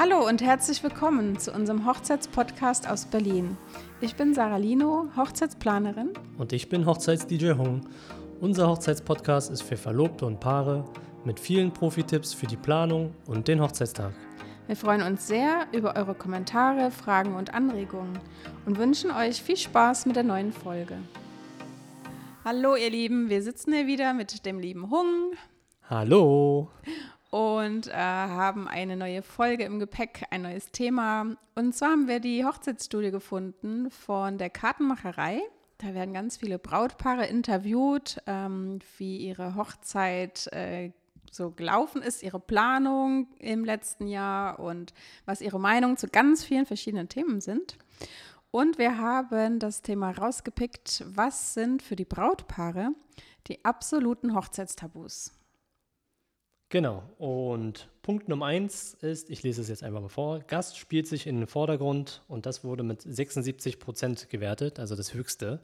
Hallo und herzlich willkommen zu unserem Hochzeitspodcast aus Berlin. Ich bin Sarah Lino, Hochzeitsplanerin. Und ich bin Hochzeits-DJ Hung. Unser Hochzeitspodcast ist für Verlobte und Paare mit vielen Profi-Tipps für die Planung und den Hochzeitstag. Wir freuen uns sehr über eure Kommentare, Fragen und Anregungen und wünschen euch viel Spaß mit der neuen Folge. Hallo ihr Lieben, wir sitzen hier wieder mit dem lieben Hung. Hallo und äh, haben eine neue Folge im Gepäck, ein neues Thema. Und zwar haben wir die Hochzeitsstudie gefunden von der Kartenmacherei. Da werden ganz viele Brautpaare interviewt, ähm, wie ihre Hochzeit äh, so gelaufen ist, ihre Planung im letzten Jahr und was ihre Meinung zu ganz vielen verschiedenen Themen sind. Und wir haben das Thema rausgepickt, was sind für die Brautpaare die absoluten Hochzeitstabus? Genau. Und Punkt Nummer eins ist, ich lese es jetzt einfach mal vor, Gast spielt sich in den Vordergrund und das wurde mit 76 Prozent gewertet, also das höchste.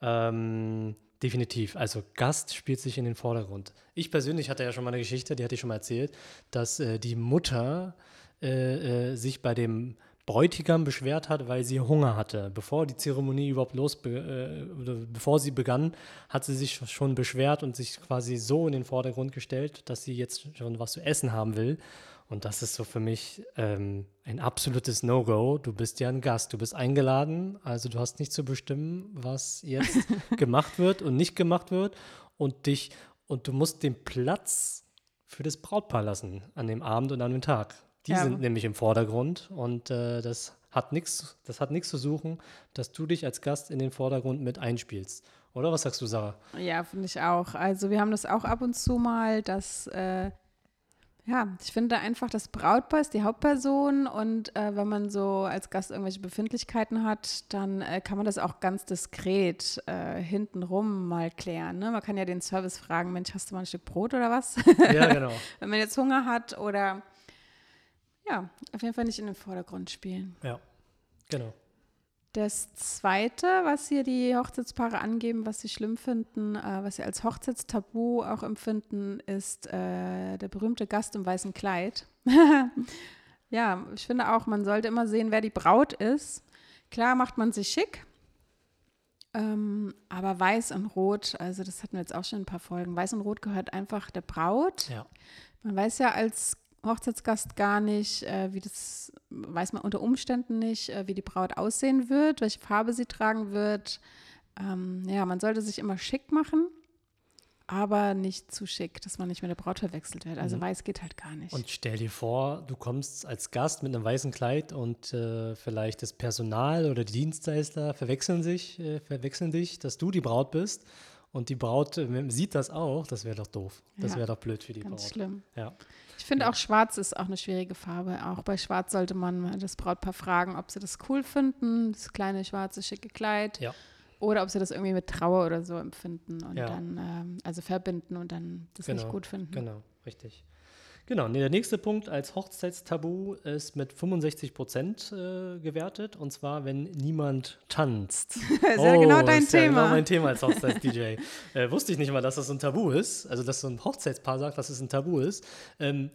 Ähm, definitiv. Also Gast spielt sich in den Vordergrund. Ich persönlich hatte ja schon mal eine Geschichte, die hatte ich schon mal erzählt, dass äh, die Mutter äh, äh, sich bei dem Bräutigam beschwert hat, weil sie Hunger hatte. Bevor die Zeremonie überhaupt los, äh, bevor sie begann, hat sie sich schon beschwert und sich quasi so in den Vordergrund gestellt, dass sie jetzt schon was zu essen haben will. Und das ist so für mich ähm, ein absolutes No-Go. Du bist ja ein Gast, du bist eingeladen, also du hast nicht zu bestimmen, was jetzt gemacht wird und nicht gemacht wird. Und dich, und du musst den Platz für das Brautpaar lassen an dem Abend und an dem Tag. Die ja. sind nämlich im Vordergrund und äh, das hat nichts, das hat nichts zu suchen, dass du dich als Gast in den Vordergrund mit einspielst. Oder was sagst du, Sarah? Ja, finde ich auch. Also wir haben das auch ab und zu mal, dass äh, ja, ich finde einfach, das Brautpaar ist die Hauptperson und äh, wenn man so als Gast irgendwelche Befindlichkeiten hat, dann äh, kann man das auch ganz diskret äh, hintenrum mal klären. Ne? Man kann ja den Service fragen, Mensch, hast du mal ein Stück Brot oder was? Ja, genau. wenn man jetzt Hunger hat oder ja, auf jeden Fall nicht in den Vordergrund spielen. Ja, genau. Das Zweite, was hier die Hochzeitspaare angeben, was sie schlimm finden, äh, was sie als Hochzeitstabu auch empfinden, ist äh, der berühmte Gast im weißen Kleid. ja, ich finde auch, man sollte immer sehen, wer die Braut ist. Klar macht man sich schick, ähm, aber weiß und rot, also das hatten wir jetzt auch schon ein paar Folgen, weiß und rot gehört einfach der Braut. Ja. Man weiß ja als Hochzeitsgast gar nicht, äh, wie das, weiß man unter Umständen nicht, äh, wie die Braut aussehen wird, welche Farbe sie tragen wird. Ähm, ja, man sollte sich immer schick machen, aber nicht zu schick, dass man nicht mit der Braut verwechselt wird. Also mhm. weiß geht halt gar nicht. Und stell dir vor, du kommst als Gast mit einem weißen Kleid und äh, vielleicht das Personal oder die Dienstleister verwechseln sich, äh, verwechseln dich, dass du die Braut bist. Und die Braut äh, sieht das auch, das wäre doch doof. Das ja, wäre doch blöd für die ganz Braut. schlimm. Ja. Ich finde auch schwarz ist auch eine schwierige Farbe. Auch bei schwarz sollte man das Brautpaar fragen, ob sie das cool finden, das kleine schwarze schicke Kleid. Ja. Oder ob sie das irgendwie mit Trauer oder so empfinden und ja. dann, ähm, also verbinden und dann das genau, nicht gut finden. Genau, richtig. Genau, der nächste Punkt als Hochzeitstabu ist mit 65 Prozent äh, gewertet und zwar, wenn niemand tanzt. das ist oh, ja genau dein ist Thema. Ja genau mein Thema als Hochzeits-DJ. äh, wusste ich nicht mal, dass das ein Tabu ist, also dass so ein Hochzeitspaar sagt, dass es ein Tabu ist. Ähm,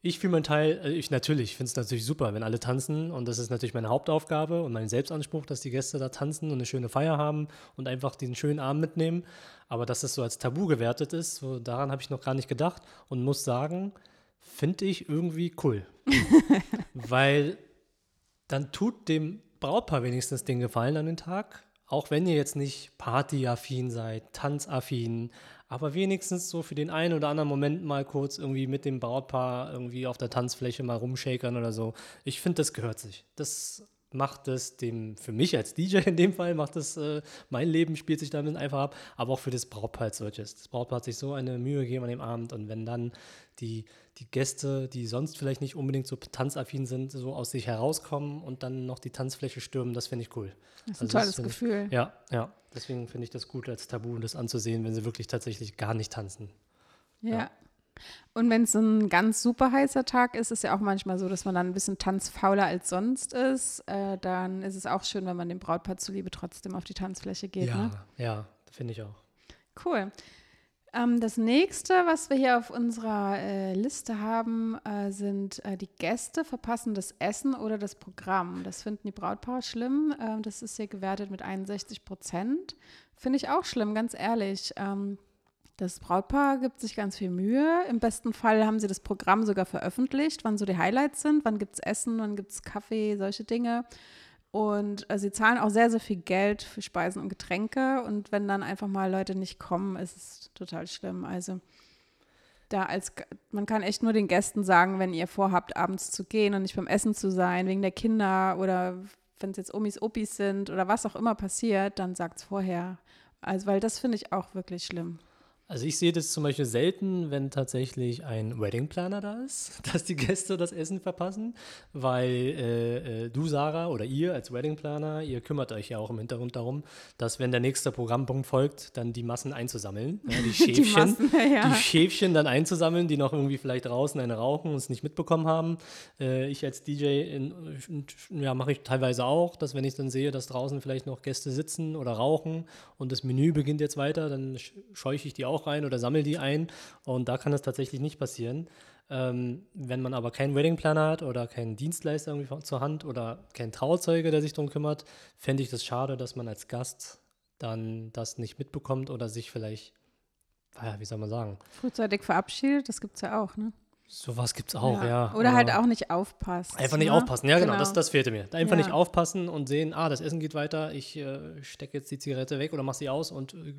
ich für meinen Teil, äh, ich natürlich finde es natürlich super, wenn alle tanzen und das ist natürlich meine Hauptaufgabe und mein Selbstanspruch, dass die Gäste da tanzen und eine schöne Feier haben und einfach diesen schönen Abend mitnehmen. Aber dass es so als Tabu gewertet ist, so daran habe ich noch gar nicht gedacht und muss sagen, finde ich irgendwie cool. Weil dann tut dem Brautpaar wenigstens den Gefallen an den Tag, auch wenn ihr jetzt nicht partyaffin seid, tanzaffin, aber wenigstens so für den einen oder anderen Moment mal kurz irgendwie mit dem Brautpaar irgendwie auf der Tanzfläche mal rumshakern oder so. Ich finde, das gehört sich. Das macht es dem, für mich als DJ in dem Fall, macht es, äh, mein Leben spielt sich damit einfach ab, aber auch für das Brautpaar als solches. Das Brautpaar hat sich so eine Mühe gegeben an dem Abend und wenn dann die, die Gäste, die sonst vielleicht nicht unbedingt so tanzaffin sind, so aus sich herauskommen und dann noch die Tanzfläche stürmen, das finde ich cool. Das ist ein also tolles Gefühl. Ich, ja, ja. Deswegen finde ich das gut als Tabu, das anzusehen, wenn sie wirklich tatsächlich gar nicht tanzen. ja. ja. Und wenn es ein ganz super heißer Tag ist, ist es ja auch manchmal so, dass man dann ein bisschen tanzfauler als sonst ist. Äh, dann ist es auch schön, wenn man dem Brautpaar zuliebe trotzdem auf die Tanzfläche geht. Ja, ne? ja, finde ich auch. Cool. Ähm, das nächste, was wir hier auf unserer äh, Liste haben, äh, sind äh, die Gäste verpassen das Essen oder das Programm. Das finden die Brautpaare schlimm. Ähm, das ist hier gewertet mit 61 Prozent. Finde ich auch schlimm, ganz ehrlich. Ähm, das Brautpaar gibt sich ganz viel Mühe. Im besten Fall haben sie das Programm sogar veröffentlicht, wann so die Highlights sind, wann gibt es Essen, wann gibt es Kaffee, solche Dinge. Und äh, sie zahlen auch sehr, sehr viel Geld für Speisen und Getränke. Und wenn dann einfach mal Leute nicht kommen, ist es total schlimm. Also da als man kann echt nur den Gästen sagen, wenn ihr vorhabt, abends zu gehen und nicht beim Essen zu sein, wegen der Kinder oder wenn es jetzt Omis, Opis sind oder was auch immer passiert, dann sagt es vorher. Also, weil das finde ich auch wirklich schlimm. Also ich sehe das zum Beispiel selten, wenn tatsächlich ein Wedding Planner da ist, dass die Gäste das Essen verpassen, weil äh, äh, du, Sarah, oder ihr als Wedding Planner, ihr kümmert euch ja auch im Hintergrund darum, dass wenn der nächste Programmpunkt folgt, dann die Massen einzusammeln, ja, die Schäfchen, die, Massen, ja. die, Schäfchen dann einzusammeln, die noch irgendwie vielleicht draußen eine rauchen und es nicht mitbekommen haben. Äh, ich als DJ in, ja, mache ich teilweise auch, dass wenn ich dann sehe, dass draußen vielleicht noch Gäste sitzen oder rauchen und das Menü beginnt jetzt weiter, dann scheuche ich die auch auch rein oder sammle die ein. Und da kann es tatsächlich nicht passieren. Ähm, wenn man aber keinen Wedding Planner hat oder keinen Dienstleister irgendwie zur Hand oder keinen Trauzeuge, der sich darum kümmert, fände ich das schade, dass man als Gast dann das nicht mitbekommt oder sich vielleicht, wie soll man sagen? Frühzeitig verabschiedet, das gibt es ja auch, ne? Sowas gibt es auch, ja. ja. Oder halt auch nicht aufpassen. Einfach nicht ne? aufpassen, ja, genau, genau. Das, das fehlte mir. Einfach ja. nicht aufpassen und sehen, ah, das Essen geht weiter, ich äh, stecke jetzt die Zigarette weg oder mache sie aus und äh,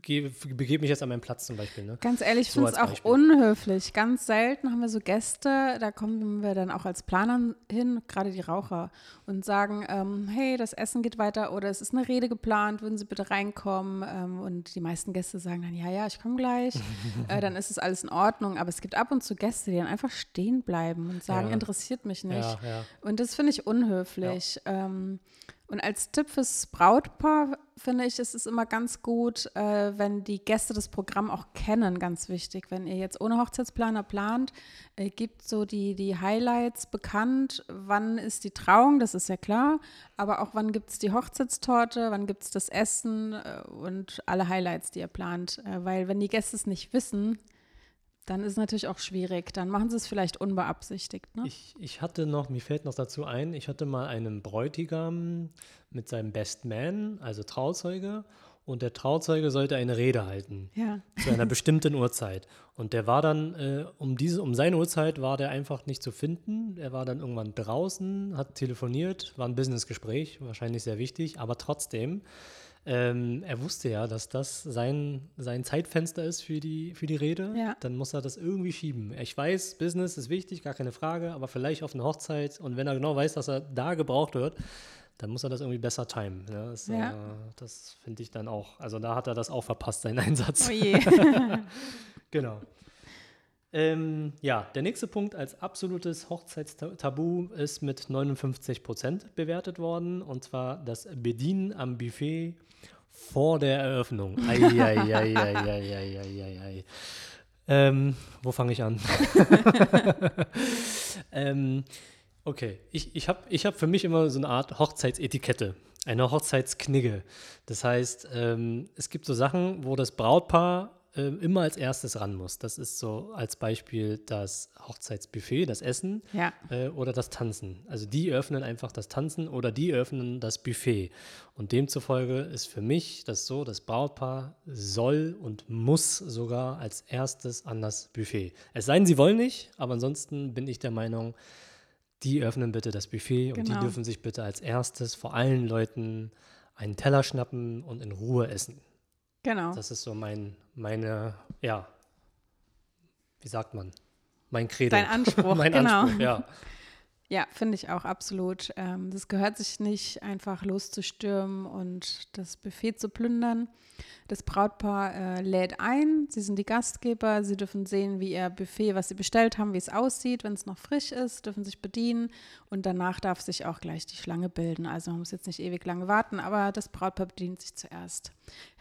begebe mich jetzt an meinen Platz zum Beispiel. Ne? Ganz ehrlich, ich so finde es auch unhöflich. Ganz selten haben wir so Gäste, da kommen wir dann auch als Planer hin, gerade die Raucher, und sagen, ähm, hey, das Essen geht weiter oder es ist eine Rede geplant, würden Sie bitte reinkommen? Ähm, und die meisten Gäste sagen dann, ja, ja, ich komme gleich. äh, dann ist es alles in Ordnung. Aber es gibt ab und zu Gäste, die dann einfach stehen bleiben und sagen, ja. interessiert mich nicht. Ja, ja. Und das finde ich unhöflich. Ähm, und als Tipp fürs Brautpaar finde ich, ist es immer ganz gut, äh, wenn die Gäste das Programm auch kennen, ganz wichtig. Wenn ihr jetzt ohne Hochzeitsplaner plant, äh, gibt so die, die Highlights bekannt, wann ist die Trauung, das ist ja klar, aber auch wann gibt es die Hochzeitstorte, wann gibt es das Essen? Äh, und alle Highlights, die ihr plant. Äh, weil wenn die Gäste es nicht wissen, dann ist es natürlich auch schwierig. Dann machen sie es vielleicht unbeabsichtigt. Ne? Ich, ich hatte noch, mir fällt noch dazu ein, ich hatte mal einen Bräutigam mit seinem Best Man, also Trauzeuge, und der Trauzeuge sollte eine Rede halten ja. zu einer bestimmten Uhrzeit. Und der war dann, äh, um diese, um seine Uhrzeit war der einfach nicht zu finden. Er war dann irgendwann draußen, hat telefoniert, war ein Businessgespräch, wahrscheinlich sehr wichtig, aber trotzdem ähm, er wusste ja, dass das sein, sein Zeitfenster ist für die, für die Rede. Ja. Dann muss er das irgendwie schieben. Ich weiß, Business ist wichtig, gar keine Frage, aber vielleicht auf eine Hochzeit und wenn er genau weiß, dass er da gebraucht wird, dann muss er das irgendwie besser timen. Ne? Das, ja. äh, das finde ich dann auch. Also da hat er das auch verpasst, seinen Einsatz. Oh je. genau. Ähm, ja, der nächste Punkt als absolutes Hochzeitstabu ist mit 59 Prozent bewertet worden, und zwar das Bedienen am Buffet vor der Eröffnung. Eieieiei. ähm, wo fange ich an? ähm, okay, ich, ich habe ich hab für mich immer so eine Art Hochzeitsetikette, eine Hochzeitsknigge. Das heißt, ähm, es gibt so Sachen, wo das Brautpaar äh, immer als erstes ran muss. Das ist so als Beispiel das Hochzeitsbuffet, das Essen ja. äh, oder das Tanzen. Also die öffnen einfach das Tanzen oder die öffnen das Buffet. Und demzufolge ist für mich das so, das Brautpaar soll und muss sogar als erstes an das Buffet. Es sei denn, sie wollen nicht, aber ansonsten bin ich der Meinung, die öffnen bitte das Buffet genau. und die genau. dürfen sich bitte als erstes vor allen Leuten einen Teller schnappen und in Ruhe essen. Genau. Das ist so mein, meine, ja, wie sagt man? Mein Credo. Dein Anspruch, mein genau. Anspruch, ja. Ja, finde ich auch absolut. Ähm, das gehört sich nicht, einfach loszustürmen und das Buffet zu plündern. Das Brautpaar äh, lädt ein, sie sind die Gastgeber, sie dürfen sehen, wie ihr Buffet, was sie bestellt haben, wie es aussieht, wenn es noch frisch ist, dürfen sich bedienen und danach darf sich auch gleich die Schlange bilden. Also man muss jetzt nicht ewig lange warten, aber das Brautpaar bedient sich zuerst.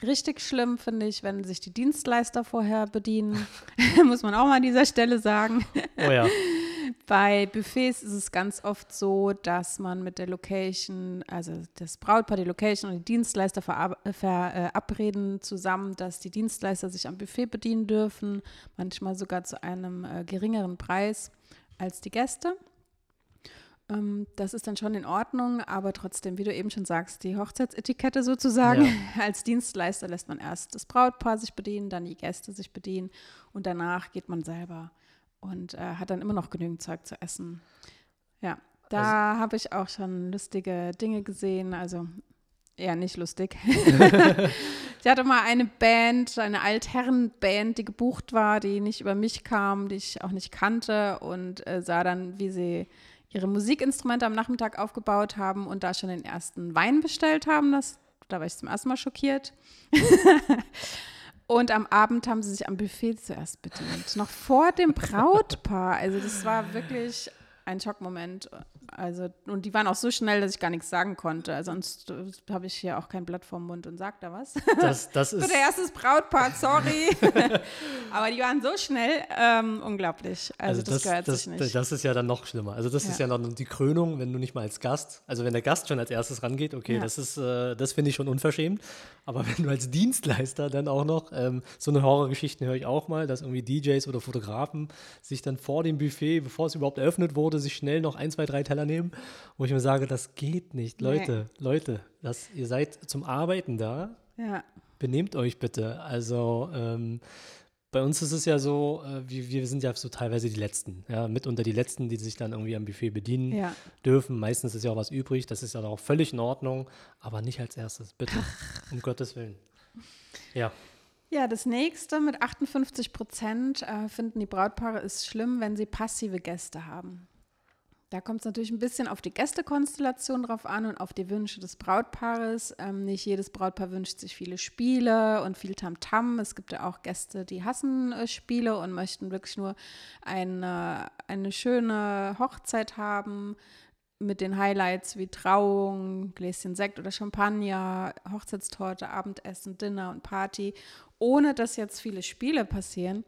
Richtig schlimm finde ich, wenn sich die Dienstleister vorher bedienen, muss man auch mal an dieser Stelle sagen. Oh ja. Bei Buffets ist es ganz oft so, dass man mit der Location, also das Brautpaar, die Location und die Dienstleister verabreden zusammen, dass die Dienstleister sich am Buffet bedienen dürfen, manchmal sogar zu einem äh, geringeren Preis als die Gäste. Ähm, das ist dann schon in Ordnung, aber trotzdem, wie du eben schon sagst, die Hochzeitsetikette sozusagen. Ja. Als Dienstleister lässt man erst das Brautpaar sich bedienen, dann die Gäste sich bedienen und danach geht man selber und äh, hat dann immer noch genügend Zeug zu essen. Ja, da also, habe ich auch schon lustige Dinge gesehen, also eher nicht lustig. ich hatte mal eine Band, eine Altherrenband, die gebucht war, die nicht über mich kam, die ich auch nicht kannte und äh, sah dann, wie sie ihre Musikinstrumente am Nachmittag aufgebaut haben und da schon den ersten Wein bestellt haben. Das, da war ich zum ersten Mal schockiert. Und am Abend haben sie sich am Buffet zuerst bedient. Noch vor dem Brautpaar. Also das war wirklich ein Schockmoment. Also, und die waren auch so schnell, dass ich gar nichts sagen konnte. Also sonst äh, habe ich hier auch kein Blatt vorm Mund und sag da was. Das, das ist. Für der erstes Brautpaar, sorry. Aber die waren so schnell, ähm, unglaublich. Also, also das, das, gehört das, sich nicht. Das ist ja dann noch schlimmer. Also das ja. ist ja noch die Krönung, wenn du nicht mal als Gast, also wenn der Gast schon als erstes rangeht, okay, ja. das ist, äh, das finde ich schon unverschämt. Aber wenn du als Dienstleister dann auch noch, ähm, so eine Horrorgeschichte höre ich auch mal, dass irgendwie DJs oder Fotografen sich dann vor dem Buffet, bevor es überhaupt eröffnet wurde, sich schnell noch ein, zwei, drei Teller nehmen, wo ich mir sage, das geht nicht. Leute, nee. Leute, das, ihr seid zum Arbeiten da. Ja. Benehmt euch bitte. Also ähm, bei uns ist es ja so, äh, wir, wir, sind ja so teilweise die Letzten, ja, mitunter die Letzten, die sich dann irgendwie am Buffet bedienen ja. dürfen. Meistens ist ja auch was übrig, das ist ja auch völlig in Ordnung, aber nicht als erstes, bitte, um Gottes Willen. Ja. Ja, das nächste mit 58 Prozent äh, finden die Brautpaare ist schlimm, wenn sie passive Gäste haben. Da kommt es natürlich ein bisschen auf die Gästekonstellation drauf an und auf die Wünsche des Brautpaares. Ähm, nicht jedes Brautpaar wünscht sich viele Spiele und viel Tamtam. -Tam. Es gibt ja auch Gäste, die hassen äh, Spiele und möchten wirklich nur eine, eine schöne Hochzeit haben mit den Highlights wie Trauung, Gläschen Sekt oder Champagner, Hochzeitstorte, Abendessen, Dinner und Party, ohne dass jetzt viele Spiele passieren.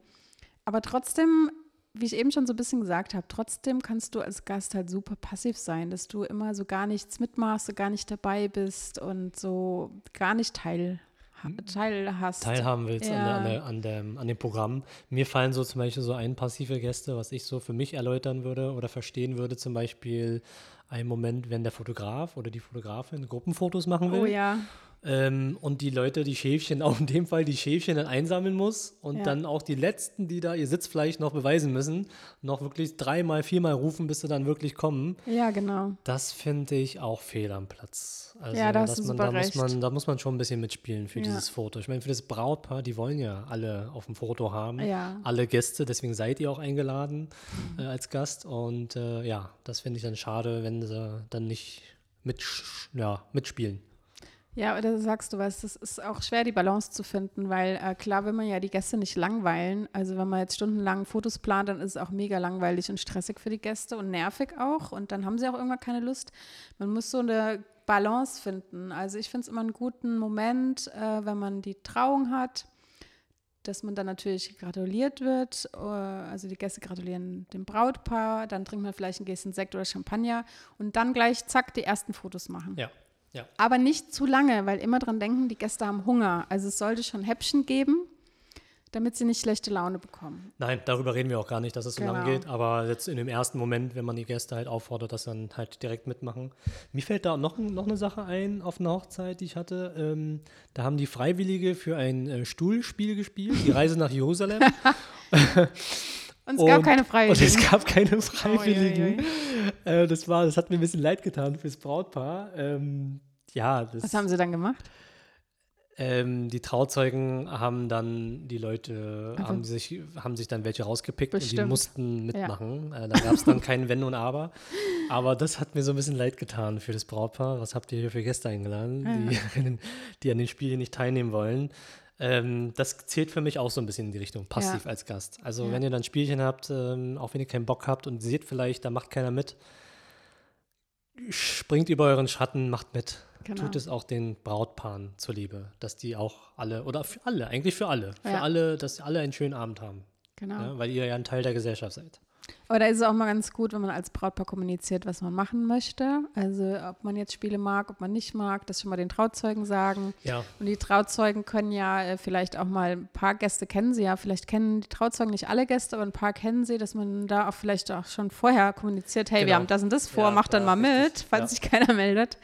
Aber trotzdem wie ich eben schon so ein bisschen gesagt habe, trotzdem kannst du als Gast halt super passiv sein, dass du immer so gar nichts mitmachst, so gar nicht dabei bist und so gar nicht teil, hm. teil hast. Teilhaben willst ja. an, der, an, der, an, dem Programm. Mir fallen so zum Beispiel so ein passive Gäste, was ich so für mich erläutern würde oder verstehen würde, zum Beispiel ein Moment, wenn der Fotograf oder die Fotografin Gruppenfotos machen will. Oh ja. Ähm, und die Leute, die Schäfchen, auch in dem Fall die Schäfchen dann einsammeln muss und ja. dann auch die Letzten, die da ihr Sitzfleisch noch beweisen müssen, noch wirklich dreimal, viermal rufen, bis sie dann wirklich kommen. Ja, genau. Das finde ich auch fehl am Platz. Also, ja, das ist man, da recht. Muss man, da muss man schon ein bisschen mitspielen für ja. dieses Foto. Ich meine, für das Brautpaar, die wollen ja alle auf dem Foto haben. Ja. Alle Gäste, deswegen seid ihr auch eingeladen mhm. äh, als Gast. Und äh, ja, das finde ich dann schade, wenn sie dann nicht mit, ja, mitspielen. Ja, da sagst du was, es ist auch schwer, die Balance zu finden, weil äh, klar will man ja die Gäste nicht langweilen. Also wenn man jetzt stundenlang Fotos plant, dann ist es auch mega langweilig und stressig für die Gäste und nervig auch. Und dann haben sie auch irgendwann keine Lust. Man muss so eine Balance finden. Also ich finde es immer einen guten Moment, äh, wenn man die Trauung hat, dass man dann natürlich gratuliert wird. Äh, also die Gäste gratulieren dem Brautpaar, dann trinkt man vielleicht ein Gläschen Sekt oder Champagner und dann gleich zack die ersten Fotos machen. Ja. Ja. Aber nicht zu lange, weil immer dran denken, die Gäste haben Hunger. Also es sollte schon Häppchen geben, damit sie nicht schlechte Laune bekommen. Nein, darüber reden wir auch gar nicht, dass es so genau. lang geht. Aber jetzt in dem ersten Moment, wenn man die Gäste halt auffordert, dass dann halt direkt mitmachen. Mir fällt da noch, noch eine Sache ein auf einer Hochzeit, die ich hatte. Ähm, da haben die Freiwillige für ein äh, Stuhlspiel gespielt, die Reise nach Jerusalem. Und es gab keine Freiwilligen. Und es gab keine Freiwilligen. Oh, äh, das, war, das hat mir ein bisschen leid getan fürs Brautpaar. Ähm, ja, das, Was haben sie dann gemacht? Ähm, die Trauzeugen haben dann die Leute, also, haben, sich, haben sich dann welche rausgepickt bestimmt. und die mussten mitmachen. Ja. Äh, da gab es dann kein Wenn und Aber. Aber das hat mir so ein bisschen leid getan für das Brautpaar. Was habt ihr hier für Gäste eingeladen, ja. die, die an den Spielen nicht teilnehmen wollen? Ähm, das zählt für mich auch so ein bisschen in die Richtung, passiv ja. als Gast. Also ja. wenn ihr dann Spielchen habt, ähm, auch wenn ihr keinen Bock habt und seht vielleicht, da macht keiner mit, springt über euren Schatten, macht mit. Genau. Tut es auch den Brautpaaren zuliebe, dass die auch alle, oder für alle, eigentlich für alle, für ja. alle, dass alle einen schönen Abend haben. Genau. Weil ihr ja ein Teil der Gesellschaft seid. Aber da ist es auch mal ganz gut, wenn man als Brautpaar kommuniziert, was man machen möchte. Also ob man jetzt Spiele mag, ob man nicht mag, das schon mal den Trauzeugen sagen. Ja. Und die Trauzeugen können ja äh, vielleicht auch mal, ein paar Gäste kennen sie ja, vielleicht kennen die Trauzeugen nicht alle Gäste, aber ein paar kennen sie, dass man da auch vielleicht auch schon vorher kommuniziert, hey, wir Genau. haben das und das vor, Ja, macht dann ja, mal richtig. mit, falls sich keiner meldet.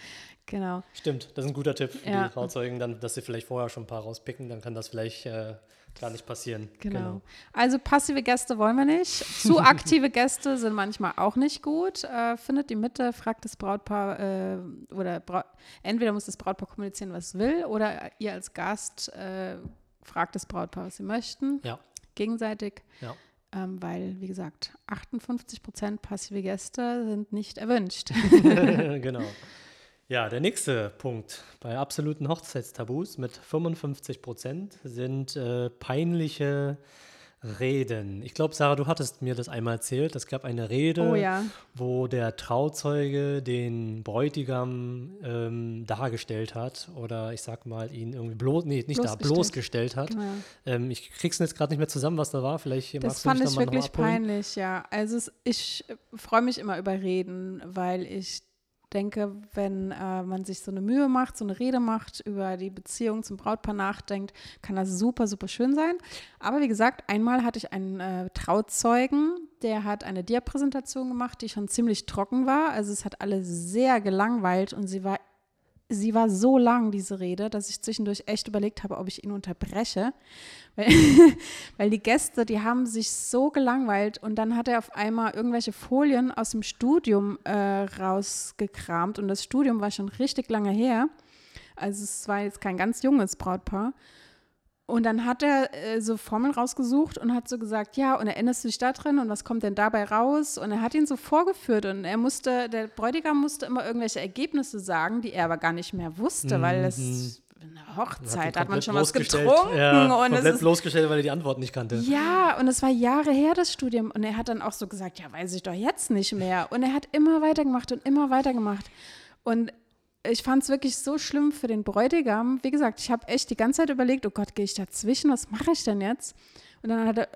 Genau. Stimmt, das ist ein guter Tipp für die Trauzeugen, dann, dass sie vielleicht vorher schon ein paar rauspicken, dann kann das vielleicht äh, gar nicht passieren. Genau. Also passive Gäste wollen wir nicht. Zu aktive Gäste sind manchmal auch nicht gut. Äh, findet die Mitte, fragt das Brautpaar äh, oder Brau entweder muss das Brautpaar kommunizieren, was es will, oder ihr als Gast äh, fragt das Brautpaar, was sie möchten, Ja, gegenseitig. ja. Ähm, weil, wie gesagt, 58 Prozent passive Gäste sind nicht erwünscht. genau. Ja, der nächste Punkt bei absoluten Hochzeitstabus mit 55 Prozent sind äh, peinliche Reden. Ich glaube, Sarah, du hattest mir das einmal erzählt. Es gab eine Rede, Oh ja. wo der Trauzeuge den Bräutigam ähm, dargestellt hat oder ich sag mal ihn irgendwie bloß, nee, nicht da, Bloßgestellt. bloßgestellt hat. Genau. Ähm, ich krieg's jetzt gerade nicht mehr zusammen, was da war. Vielleicht Das magst du fand mich ich wirklich peinlich, ja. Also es, ich freue mich immer über Reden, weil ich denke, wenn äh, man sich so eine Mühe macht, so eine Rede macht, über die Beziehung zum Brautpaar nachdenkt, kann das super, super schön sein. Aber wie gesagt, einmal hatte ich einen äh, Trauzeugen, der hat eine Dia-Präsentation gemacht, die schon ziemlich trocken war. Also es hat alle sehr gelangweilt und sie war sie war so lang, diese Rede, dass ich zwischendurch echt überlegt habe, ob ich ihn unterbreche. Weil, weil die Gäste, die haben sich so gelangweilt und dann hat er auf einmal irgendwelche Folien aus dem Studium äh, rausgekramt und das Studium war schon richtig lange her. Also es war jetzt kein ganz junges Brautpaar. Und dann hat er äh, so Formeln rausgesucht und hat so gesagt, ja, und erinnerst du dich da drin und was kommt denn dabei raus? Und er hat ihn so vorgeführt und er musste, der Bräutigam musste immer irgendwelche Ergebnisse sagen, die er aber gar nicht mehr wusste, weil es eine Hochzeit, da hat man Mhm. Schon was getrunken Ja, und es komplett ist bloßgestellt, weil er die Antwort nicht kannte. ja, und es war Jahre her, das Studium. Und er hat dann auch so gesagt, ja, weiß ich doch jetzt nicht mehr. Und er hat immer weitergemacht und immer weitergemacht. Und ich fand es wirklich so schlimm für den Bräutigam. Wie gesagt, ich habe echt die ganze Zeit überlegt, oh Gott, gehe ich dazwischen? Was mache ich denn jetzt? Und dann hat er,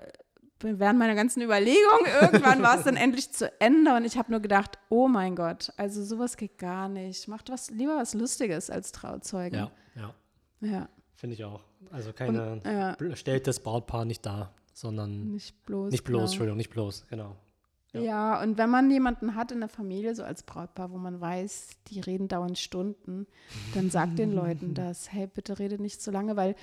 während meiner ganzen Überlegung, irgendwann war es dann endlich zu Ende. Und ich habe nur gedacht, oh mein Gott, also sowas geht gar nicht. Macht was, lieber was Lustiges als Trauzeugen. Ja, ja, ja. finde ich auch. Also keine, ja. bl- stellt das Brautpaar nicht dar, sondern Nicht bloß. nicht bloß, genau. Entschuldigung, nicht bloß, genau. Ja. Ja. und wenn man jemanden hat in der Familie, so als Brautpaar, wo man weiß, die reden dauernd Stunden, dann sagt den Leuten das, hey, bitte redet nicht so lange, weil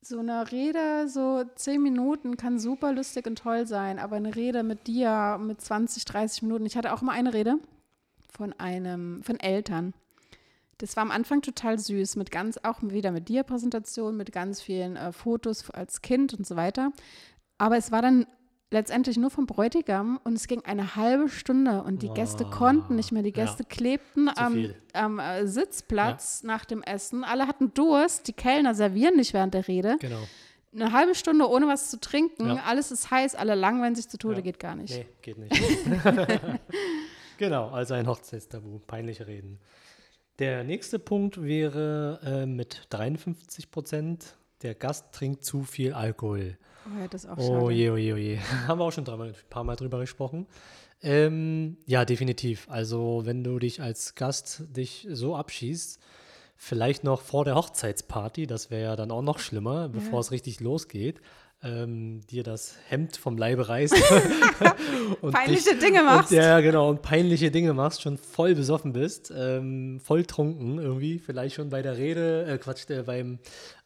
so eine Rede, so zehn Minuten kann super lustig und toll sein, aber eine Rede mit dir mit 20, 30 Minuten, ich hatte auch mal eine Rede von einem, von Eltern. Das war am Anfang total süß, mit ganz, auch wieder mit dir Präsentation, mit ganz vielen äh, Fotos als Kind und so weiter. Aber es war dann letztendlich nur vom Bräutigam und es ging eine halbe Stunde und die Gäste Oh, konnten nicht mehr. Die ja. Gäste klebten Zu am, am äh, Sitzplatz nach dem Essen. Alle hatten Durst, die Kellner servieren nicht während der Rede. Genau. Eine halbe Stunde ohne was zu trinken, Ja. alles ist heiß, alle langweilen sich zu Tode, Ja. geht gar nicht. Nee, geht nicht. genau, also ein Hochzeitstabu, peinliche Reden. Der nächste Punkt wäre äh, mit 53 Prozent, der Gast trinkt zu viel Alkohol. Oh ja, das ist auch Oh schade. je, oh je, oh je. Haben wir auch schon dreimal, ein paar Mal drüber gesprochen. Ähm, ja, definitiv. Also, wenn du dich als Gast dich so abschießt, vielleicht noch vor der Hochzeitsparty, das wäre ja dann auch noch schlimmer, bevor es richtig losgeht, ähm, dir das Hemd vom Leibe reißt. und Peinliche Dinge machst. Und, ja, genau, und peinliche Dinge machst, schon voll besoffen bist, ähm, voll trunken irgendwie, vielleicht schon bei der Rede, äh, Quatsch, äh, beim,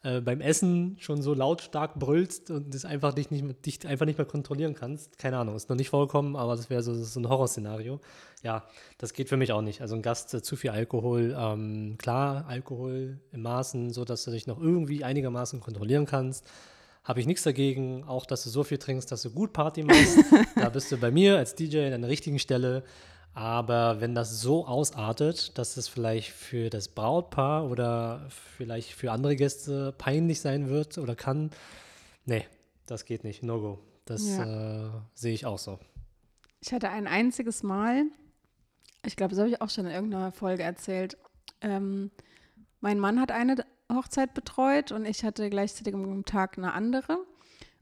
äh, beim Essen schon so lautstark brüllst und das einfach dich nicht, dich einfach nicht mehr kontrollieren kannst. Keine Ahnung, ist noch nicht vorgekommen, aber das wäre so, so ein Horrorszenario. Ja, das geht für mich auch nicht. Also ein Gast äh, zu viel Alkohol, ähm, klar, Alkohol im Maßen, so dass du dich noch irgendwie einigermaßen kontrollieren kannst. Habe ich nichts dagegen, auch dass du so viel trinkst, dass du gut Party machst. da bist du bei mir als DJ an der richtigen Stelle. Aber wenn das so ausartet, dass es vielleicht für das Brautpaar oder vielleicht für andere Gäste peinlich sein wird oder kann, nee, das geht nicht. No go. Das äh, sehe ich auch so. Ich hatte ein einziges Mal, ich glaube, das habe ich auch schon in irgendeiner Folge erzählt. Ähm, mein Mann hat eine Hochzeit betreut und ich hatte gleichzeitig am Tag eine andere.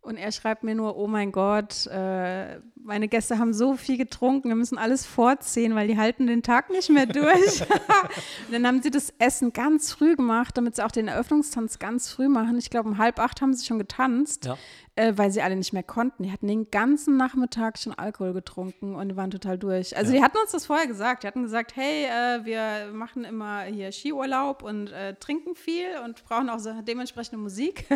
Und er schreibt mir nur, oh mein Gott, äh, meine Gäste haben so viel getrunken, wir müssen alles vorziehen, weil die halten den Tag nicht mehr durch. und dann haben sie das Essen ganz früh gemacht, damit sie auch den Eröffnungstanz ganz früh machen. Ich glaube, um halb acht haben sie schon getanzt, Ja. äh, weil sie alle nicht mehr konnten. Die hatten den ganzen Nachmittag schon Alkohol getrunken und waren total durch. Also die hatten uns das vorher gesagt. Die hatten gesagt, hey, äh, wir machen immer hier Skiurlaub und äh, trinken viel und brauchen auch so dementsprechende Musik.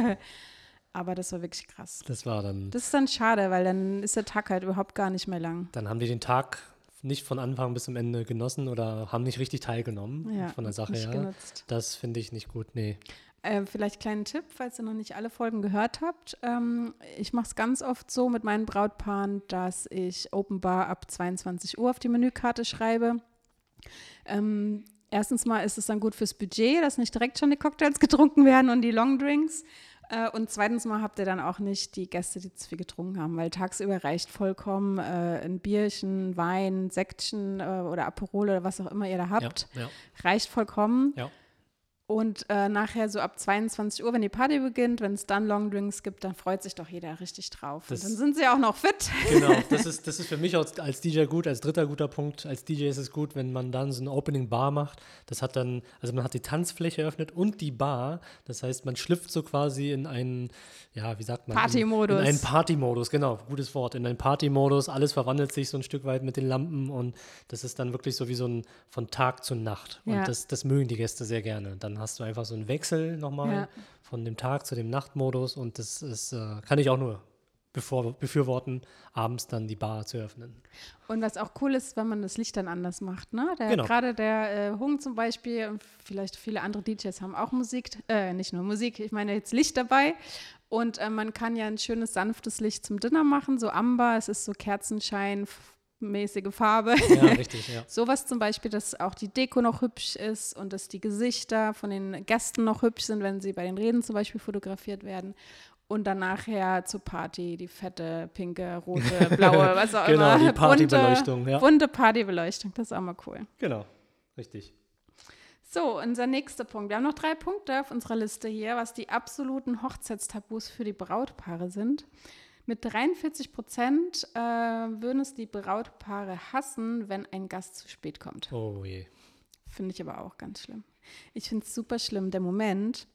Aber das war wirklich krass. Das war dann. Das ist dann schade, weil dann ist der Tag halt überhaupt gar nicht mehr lang. Dann haben die den Tag nicht von Anfang bis zum Ende genossen oder haben nicht richtig teilgenommen Ja, von der Sache her. genutzt. Das finde ich nicht gut. Nee. Äh, vielleicht kleinen Tipp, falls ihr noch nicht alle Folgen gehört habt. Ähm, ich mache es ganz oft so mit meinen Brautpaaren, dass ich Open Bar ab 22 Uhr auf die Menükarte schreibe. Ähm, erstens mal ist es dann gut fürs Budget, dass nicht direkt schon die Cocktails getrunken werden und die Longdrinks. Äh, und zweitens mal habt ihr dann auch nicht die Gäste, die zu viel getrunken haben, weil tagsüber reicht vollkommen äh, ein Bierchen, Wein, Sektchen äh, oder Aperol oder was auch immer ihr da habt. Ja, ja, Reicht vollkommen. ja. Und äh, nachher so ab 22 Uhr, wenn die Party beginnt, wenn es dann Longdrinks gibt, dann freut sich doch jeder richtig drauf. Das- und dann sind sie auch noch fit. Genau, das ist, das ist für mich als, als DJ gut, als dritter guter Punkt. Als DJ ist es gut, wenn man dann so ein Opening Bar macht. Das hat dann, also man hat die Tanzfläche eröffnet und die Bar. Das heißt, man schlüpft so quasi in einen, ja, wie sagt man? Partymodus. In, in einen Partymodus, genau, gutes Wort. In einen Partymodus. Alles verwandelt sich so ein Stück weit mit den Lampen und das ist dann wirklich so wie so ein von Tag zu Nacht. Und Ja. das, das mögen die Gäste sehr gerne. Dann hast du einfach so einen Wechsel nochmal Ja. von dem Tag zu dem Nachtmodus und das ist, äh, kann ich auch nur bevor, befürworten, abends dann die Bar zu öffnen. Und was auch cool ist, wenn man das Licht dann anders macht. Ne? Der, Genau. Gerade der äh, Hung zum Beispiel und vielleicht viele andere DJs haben auch Musik, äh, nicht nur Musik, ich meine jetzt Licht dabei. Und äh, man kann ja ein schönes, sanftes Licht zum Dinner machen, so Amber, es ist so Kerzenschein-mäßige Farbe. Ja, richtig, ja. Sowas zum Beispiel, dass auch die Deko noch hübsch ist und dass die Gesichter von den Gästen noch hübsch sind, wenn sie bei den Reden zum Beispiel fotografiert werden. Und dann nachher zur Party die fette, pinke, rote, blaue, was auch Genau, immer. die Partybeleuchtung, ja. Bunte Partybeleuchtung, das ist auch mal cool. Genau, richtig. So, unser nächster Punkt. Wir haben noch drei Punkte auf unserer Liste hier, was die absoluten Hochzeitstabus für die Brautpaare sind. Mit 43 Prozent äh, würden es die Brautpaare hassen, wenn ein Gast zu spät kommt. Oh je. Finde ich aber auch ganz schlimm. Ich finde es super schlimm, der Moment,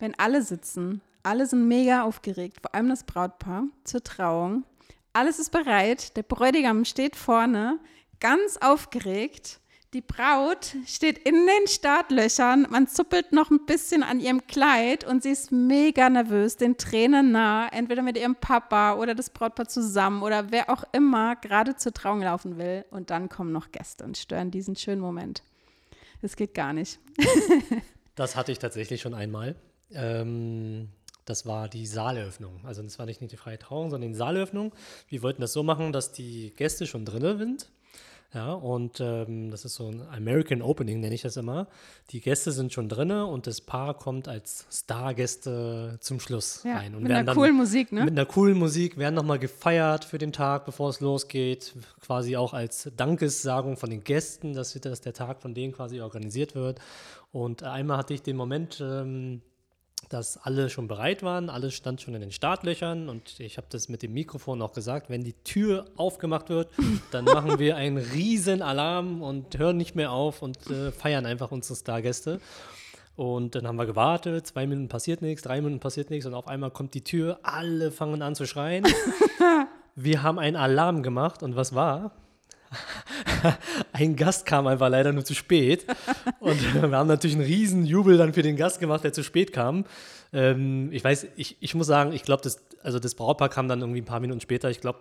wenn alle sitzen, alle sind mega aufgeregt, vor allem das Brautpaar zur Trauung. Alles ist bereit, der Bräutigam steht vorne, ganz aufgeregt. Die Braut steht in den Startlöchern, man zuppelt noch ein bisschen an ihrem Kleid und sie ist mega nervös, den Tränen nah, entweder mit ihrem Papa oder das Brautpaar zusammen oder wer auch immer gerade zur Trauung laufen will. Und dann kommen noch Gäste und stören diesen schönen Moment. Das geht gar nicht. Das hatte ich tatsächlich schon einmal. Ähm, das war die Saaleröffnung. Also das war nicht die freie Trauung, sondern die Saaleröffnung. Wir wollten das so machen, dass die Gäste schon drinnen sind. Ja, und ähm, das ist so ein American Opening, nenne ich das immer. Die Gäste sind schon drinne und das Paar kommt als Stargäste zum Schluss Ja, rein. Und mit einer coolen Musik, ne? Mit einer coolen Musik werden nochmal gefeiert für den Tag, bevor es losgeht. Quasi auch als Dankessagung von den Gästen, dass, dass der Tag von denen quasi organisiert wird. Und einmal hatte ich den Moment, ähm, dass alle schon bereit waren, alles stand schon in den Startlöchern und ich habe das mit dem Mikrofon auch gesagt, wenn die Tür aufgemacht wird, dann machen wir einen riesen Alarm und hören nicht mehr auf und äh, feiern einfach unsere Stargäste. Und dann haben wir gewartet, zwei Minuten passiert nichts, drei Minuten passiert nichts und auf einmal kommt die Tür, alle fangen an zu schreien. wir haben einen Alarm gemacht und was war? Ein Gast kam einfach leider nur zu spät. Und wir haben natürlich einen riesen Jubel dann für den Gast gemacht, der zu spät kam. Ähm, ich weiß, ich, ich muss sagen, ich glaube, das, also das Brautpaar kam dann irgendwie ein paar Minuten später. Ich glaube,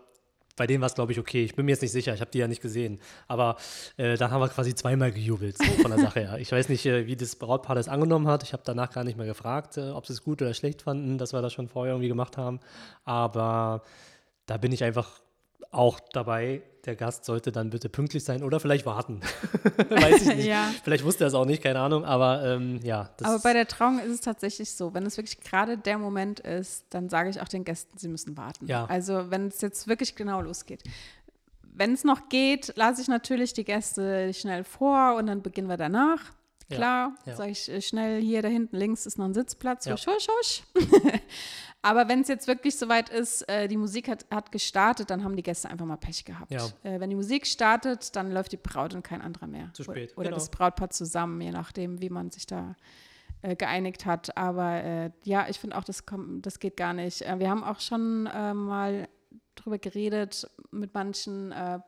bei denen war es, glaube ich, okay. Ich bin mir jetzt nicht sicher, ich habe die ja nicht gesehen. Aber äh, dann haben wir quasi zweimal gejubelt, so von der Sache her. Ich weiß nicht, äh, wie das Brautpaar das angenommen hat. Ich habe danach gar nicht mehr gefragt, äh, ob sie es gut oder schlecht fanden, dass wir das schon vorher irgendwie gemacht haben. Aber da bin ich einfach auch dabei. Der Gast sollte dann bitte pünktlich sein oder vielleicht warten. weiß ich nicht. Ja. Vielleicht wusste er es auch nicht, keine Ahnung. Aber ähm, ja, Aber bei der Trauung ist es tatsächlich so, wenn es wirklich gerade der Moment ist, dann sage ich auch den Gästen, sie müssen warten. Ja. Also wenn es jetzt wirklich genau losgeht. Wenn es noch geht, lasse ich natürlich die Gäste schnell vor und dann beginnen wir danach. Klar, ja. sage ich äh, schnell, hier da hinten links ist noch ein Sitzplatz, Ja. husch, husch, husch. Aber wenn es jetzt wirklich soweit ist, äh, die Musik hat, hat gestartet, dann haben die Gäste einfach mal Pech gehabt. Ja. Äh, wenn die Musik startet, dann läuft die Braut und kein anderer mehr. Zu spät, Oder genau. das Brautpaar zusammen, je nachdem, wie man sich da äh, geeinigt hat. Aber äh, ja, ich finde auch, das, kommt, das geht gar nicht. Wir haben auch schon mal drüber geredet mit manchen äh,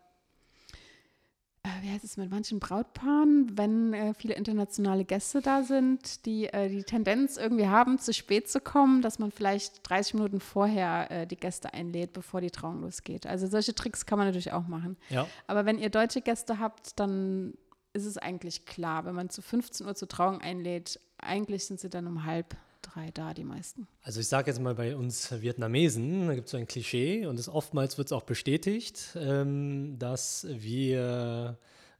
wie heißt es mit manchen Brautpaaren, wenn äh, viele internationale Gäste da sind, die äh, die Tendenz irgendwie haben, zu spät zu kommen, dass man vielleicht 30 Minuten vorher äh, die Gäste einlädt, bevor die Trauung losgeht. Also solche Tricks kann man natürlich auch machen. Ja. Aber wenn ihr deutsche Gäste habt, dann ist es eigentlich klar, wenn man zu 15 Uhr zur Trauung einlädt, eigentlich sind sie dann um halb drei da, die meisten. Also ich sage jetzt mal bei uns Vietnamesen, da gibt es so ein Klischee und es oftmals wird es auch bestätigt, ähm, dass wir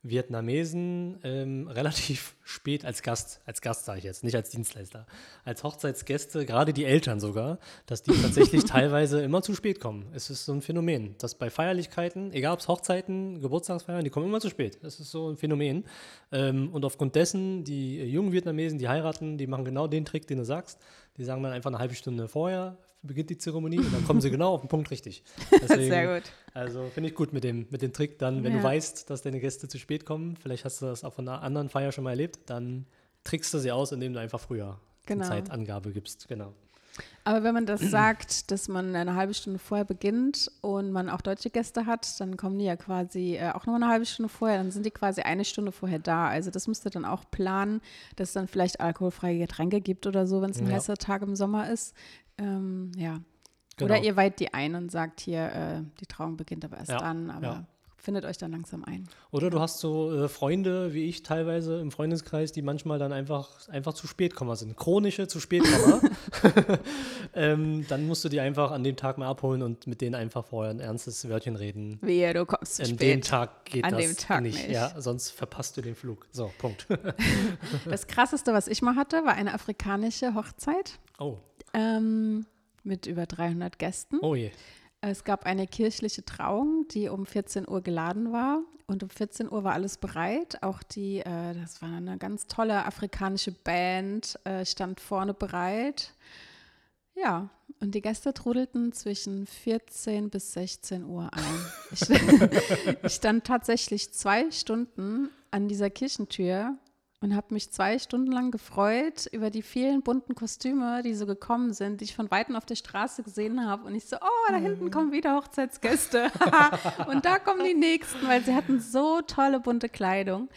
Vietnamesen ähm, relativ spät als Gast, als Gast sage ich jetzt, nicht als Dienstleister, als Hochzeitsgäste, gerade die Eltern sogar, dass die tatsächlich teilweise immer zu spät kommen. Es ist so ein Phänomen, dass bei Feierlichkeiten, egal ob es Hochzeiten, Geburtstagsfeiern, die kommen immer zu spät. Das ist so ein Phänomen. Ähm, und aufgrund dessen, die jungen Vietnamesen, die heiraten, die machen genau den Trick, den du sagst. Die sagen dann einfach eine halbe Stunde vorher, beginnt die Zeremonie und dann kommen sie genau auf den Punkt richtig. Deswegen, Sehr gut. Also finde ich gut mit dem, mit dem Trick dann, wenn Ja. du weißt, dass deine Gäste zu spät kommen, vielleicht hast du das auch von einer anderen Feier schon mal erlebt, dann trickst du sie aus, indem du einfach früher Genau. eine Zeitangabe gibst. Genau. Aber wenn man das sagt, dass man eine halbe Stunde vorher beginnt und man auch deutsche Gäste hat, dann kommen die ja quasi äh, auch noch eine halbe Stunde vorher, dann sind die quasi eine Stunde vorher da. Also das müsst ihr dann auch planen, dass es dann vielleicht alkoholfreie Getränke gibt oder so, wenn es ein Ja. heißer Tag im Sommer ist. Ähm, ja. Genau. Oder ihr weiht die ein und sagt hier, äh, die Trauung beginnt aber erst Ja, dann, aber ja. Findet euch dann langsam ein. Oder du hast so äh, Freunde, wie ich teilweise im Freundeskreis, die manchmal dann einfach, einfach zu spät kommen sind. Chronische zu spät ähm, dann musst du die einfach an dem Tag mal abholen und mit denen einfach vorher ein ernstes Wörtchen reden. Wehe, du kommst zu An dem spät. Tag geht An das dem Tag nicht. nicht. Ja, sonst verpasst du den Flug. So, Punkt. Das krasseste, was ich mal hatte, war eine afrikanische Hochzeit oh, ähm, mit über 300 Gästen. oh je. Es gab eine kirchliche Trauung, die um 14 Uhr geladen war. Und um 14 Uhr war alles bereit. Auch die, äh, das war eine ganz tolle afrikanische Band, äh, stand vorne bereit. Ja, und die Gäste trudelten zwischen 14 bis 16 Uhr ein. Ich, ich stand tatsächlich zwei Stunden an dieser Kirchentür und habe mich zwei Stunden lang gefreut über die vielen bunten Kostüme, die so gekommen sind, die ich von Weitem auf der Straße gesehen habe. Und ich so, oh, da hinten kommen wieder Hochzeitsgäste. und da kommen die nächsten, weil sie hatten so tolle bunte Kleidung.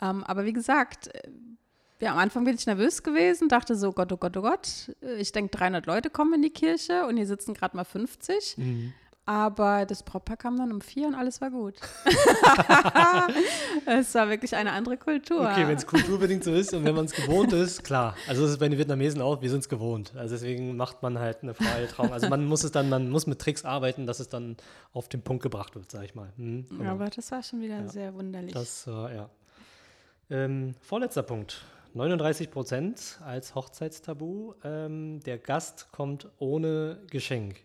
Ähm, aber wie gesagt, äh, ja, am Anfang bin ich nervös gewesen, dachte so, Gott, oh Gott, oh Gott. Äh, Ich denke, 300 Leute kommen in die Kirche und hier sitzen gerade mal 50. Mhm. Aber das Brautpaar kam dann um vier und alles war gut. es war wirklich eine andere Kultur. Okay, wenn es kulturbedingt so ist und wenn man es gewohnt ist, klar. Also das ist bei den Vietnamesen auch, wir sind es gewohnt. Also deswegen macht man halt eine freie Trauung. Also man muss es dann, man muss mit Tricks arbeiten, dass es dann auf den Punkt gebracht wird, sag ich mal. Mhm, genau. Aber das war schon wieder sehr wunderlich. Das, äh, ja. Ähm, vorletzter Punkt. 39 Prozent als Hochzeitstabu. Ähm, der Gast kommt ohne Geschenk.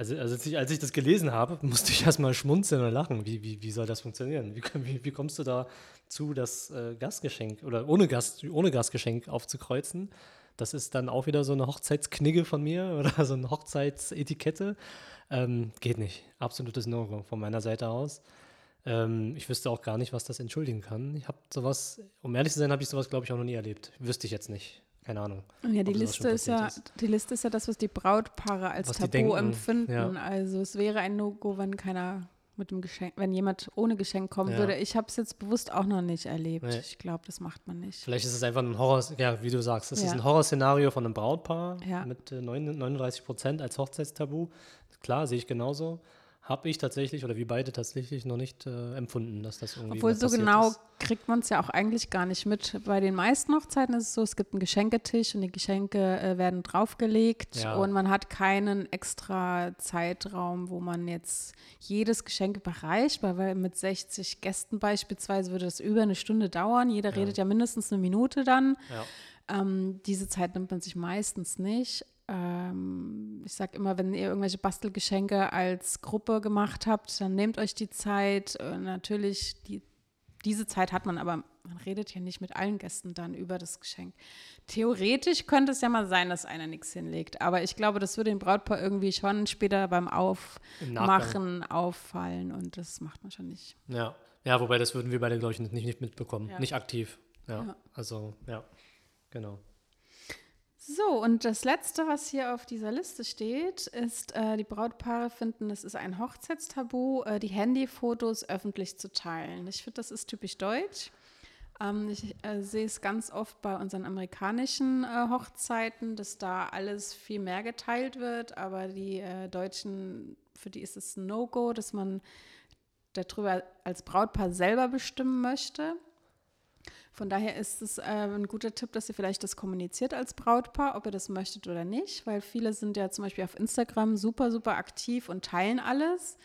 Also, also als, ich, als ich das gelesen habe, musste ich erstmal schmunzeln und lachen. Wie, wie, wie soll das funktionieren? Wie, wie, wie kommst du dazu, das äh, Gastgeschenk oder ohne, Gast, ohne Gastgeschenk aufzukreuzen? Das ist dann auch wieder so eine Hochzeitsknigge von mir oder so eine Hochzeitsetikette. Ähm, geht nicht. Absolutes No-Go von meiner Seite aus. Ähm, ich wüsste auch gar nicht, was das entschuldigen kann. Ich habe sowas, um ehrlich zu sein, habe ich sowas, glaube ich, auch noch nie erlebt. Wüsste ich jetzt nicht. Keine Ahnung. ja, die Liste, ist ja, passiert die Liste ist ja das, was die Brautpaare als Was Tabu denken, empfinden. ja. Also es wäre ein No-Go, wenn keiner mit dem Geschenk, wenn jemand ohne Geschenk kommen Ja. würde. Ich habe es jetzt bewusst auch noch nicht erlebt. Nee. Ich glaube, das macht man nicht. Vielleicht ist es einfach ein Horror, ja, wie du sagst, es ist Ja. ein Horrorszenario von einem Brautpaar mit äh, 39 Prozent als Hochzeitstabu. Klar, sehe ich genauso. Habe ich tatsächlich oder wir beide tatsächlich noch nicht äh, empfunden, dass das irgendwie Obwohl so genau ist. kriegt man es ja auch eigentlich gar nicht mit. Bei den meisten Hochzeiten ist es so, es gibt einen Geschenketisch und die Geschenke äh, werden draufgelegt Ja. und man hat keinen extra Zeitraum, wo man jetzt jedes Geschenk überreicht, weil- mit 60 Gästen beispielsweise würde das über eine Stunde dauern. Jeder redet ja mindestens eine Minute dann. Ja. Ähm, diese Zeit nimmt man sich meistens nicht. Ähm, ich sage immer, wenn ihr irgendwelche Bastelgeschenke als Gruppe gemacht habt, dann nehmt euch die Zeit. Äh, natürlich, die, diese Zeit hat man aber man redet ja nicht mit allen Gästen dann über das Geschenk. Theoretisch könnte es ja mal sein, dass einer nichts hinlegt, aber ich glaube, das würde dem Brautpaar irgendwie schon später beim Aufmachen auffallen und das macht man schon nicht. Ja, ja wobei das würden wir beide, glaube ich, nicht, nicht mitbekommen, ja. nicht aktiv. Ja. ja, also ja, genau. So, und das Letzte, was hier auf dieser Liste steht, ist, äh, die Brautpaare finden, es ist ein Hochzeitstabu, äh, die Handyfotos öffentlich zu teilen. Ich finde, das ist typisch deutsch. Ähm, ich äh, sehe es ganz oft bei unseren amerikanischen äh, Hochzeiten, dass da alles viel mehr geteilt wird, aber die äh, Deutschen, für die ist es ein No-Go, dass man darüber als Brautpaar selber bestimmen möchte. Von daher ist es äh, ein guter Tipp, dass ihr vielleicht das kommuniziert als Brautpaar, ob ihr das möchtet oder nicht, weil viele sind ja zum Beispiel auf Instagram super, super aktiv und teilen alles.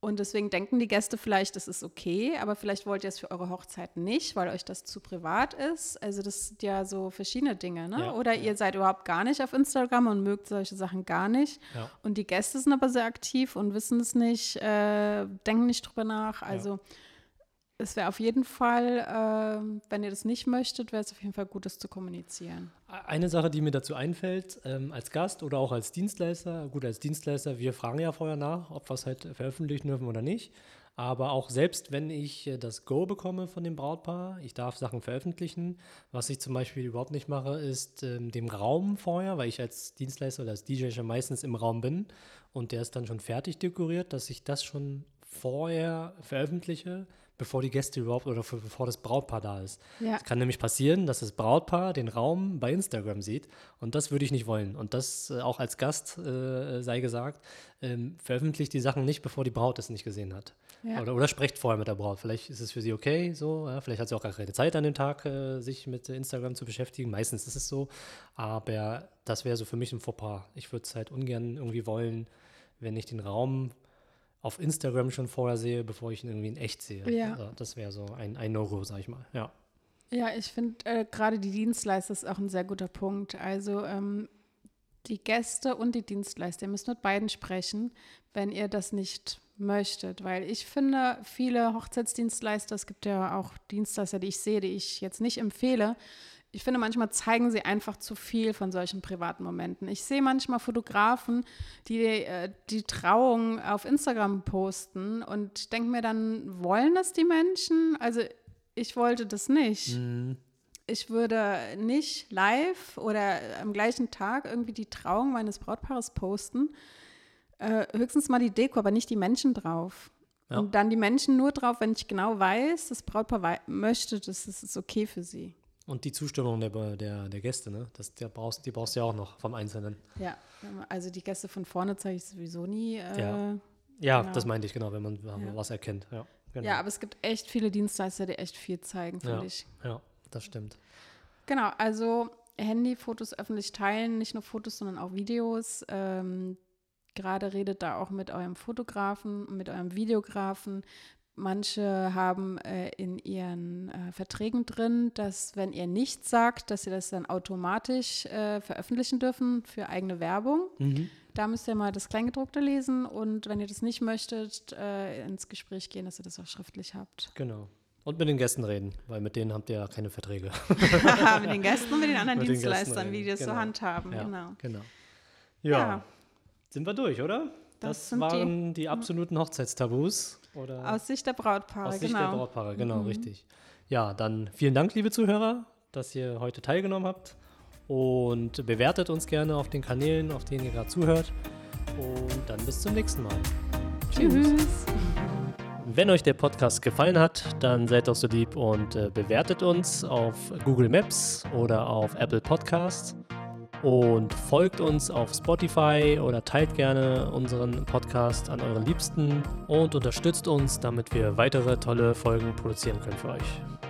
Und deswegen denken die Gäste vielleicht, das ist okay, aber vielleicht wollt ihr es für eure Hochzeit nicht, weil euch das zu privat ist. Also das sind ja so verschiedene Dinge, ne? Ja, Oder ja. ihr seid überhaupt gar nicht auf Instagram und mögt solche Sachen gar nicht. Ja. Und die Gäste sind aber sehr aktiv und wissen es nicht, äh, denken nicht drüber nach. Also es wäre auf jeden Fall, äh, wenn ihr das nicht möchtet, wäre es auf jeden Fall gut, das zu kommunizieren. Eine Sache, die mir dazu einfällt, ähm, als Gast oder auch als Dienstleister, gut, als Dienstleister, wir fragen ja vorher nach, ob wir es halt veröffentlichen dürfen oder nicht. Aber auch selbst wenn ich äh, das Go bekomme von dem Brautpaar, ich darf Sachen veröffentlichen. Was ich zum Beispiel überhaupt nicht mache, ist ähm, dem Raum vorher, weil ich als Dienstleister oder als DJ schon meistens im Raum bin und der ist dann schon fertig dekoriert, dass ich das schon vorher veröffentliche, bevor die Gäste überhaupt oder bevor das Brautpaar da ist. Ja. Es kann nämlich passieren, dass das Brautpaar den Raum bei Instagram sieht und das würde ich nicht wollen. Und das äh, auch als Gast äh, sei gesagt, ähm, veröffentlicht die Sachen nicht, bevor die Braut es nicht gesehen hat. Ja. Oder, oder sprecht vorher mit der Braut. Vielleicht ist es für sie okay, so. Ja, vielleicht hat sie auch gar keine Zeit an dem Tag, äh, sich mit Instagram zu beschäftigen. Meistens ist es so. Aber das wäre so für mich ein Fauxpas. Ich würde es halt ungern irgendwie wollen, wenn ich den Raum auf Instagram schon vorher sehe, bevor ich ihn irgendwie in echt sehe. Ja. Also das wäre so ein, ein No-Go, sag ich mal. Ja. Ja, ich finde äh, gerade die Dienstleister ist auch ein sehr guter Punkt. Also ähm, die Gäste und die Dienstleister, ihr müsst mit beiden sprechen, wenn ihr das nicht möchtet. Weil ich finde, viele Hochzeitsdienstleister, es gibt ja auch Dienstleister, die ich sehe, die ich jetzt nicht empfehle, ich finde, manchmal zeigen sie einfach zu viel von solchen privaten Momenten. Ich sehe manchmal Fotografen, die äh, die Trauung auf Instagram posten und denke mir dann, wollen das die Menschen? Also ich wollte das nicht. Mhm. Ich würde nicht live oder am gleichen Tag irgendwie die Trauung meines Brautpaares posten. Äh, höchstens mal die Deko, aber nicht die Menschen drauf. Ja. Und dann die Menschen nur drauf, wenn ich genau weiß, das Brautpaar möchte, das ist okay für sie. Und die Zustimmung der, der, der Gäste, ne? Das, der brauchst, die brauchst du ja auch noch vom Einzelnen. Ja, also die Gäste von vorne zeige ich sowieso nie. Äh, ja, ja genau. das meinte ich genau, wenn man ja. was erkennt. Ja, genau. ja, aber es gibt echt viele Dienstleister, die echt viel zeigen, finde ja, ich. Ja, das stimmt. Genau, also Handyfotos öffentlich teilen, nicht nur Fotos, sondern auch Videos. Ähm, Gerade redet da auch mit eurem Fotografen, mit eurem Videografen, Manche haben äh, in ihren äh, Verträgen drin, dass wenn ihr nichts sagt, dass sie das dann automatisch äh, veröffentlichen dürfen für eigene Werbung. Mhm. Da müsst ihr mal das Kleingedruckte lesen und wenn ihr das nicht möchtet, äh, ins Gespräch gehen, dass ihr das auch schriftlich habt. Genau. Und mit den Gästen reden, weil mit denen habt ihr ja keine Verträge. mit den Gästen und mit den anderen mit Dienstleistern, den wie die das genau. so handhaben. Ja, genau. genau. Ja. ja. Sind wir durch, oder? Das, das waren die, die absoluten Hochzeitstabus. Oder aus Sicht der Brautpaare, aus Sicht genau. der Brautpaare, genau, mhm. richtig. Ja, dann vielen Dank, liebe Zuhörer, dass ihr heute teilgenommen habt. Und bewertet uns gerne auf den Kanälen, auf denen ihr gerade zuhört. Und dann bis zum nächsten Mal. Tschüss. Tschüss. Wenn euch der Podcast gefallen hat, dann seid doch so lieb und äh, bewertet uns auf Google Maps oder auf Apple Podcasts und folgt uns auf Spotify oder teilt gerne unseren Podcast an euren Liebsten und unterstützt uns, damit wir weitere tolle Folgen produzieren können für euch.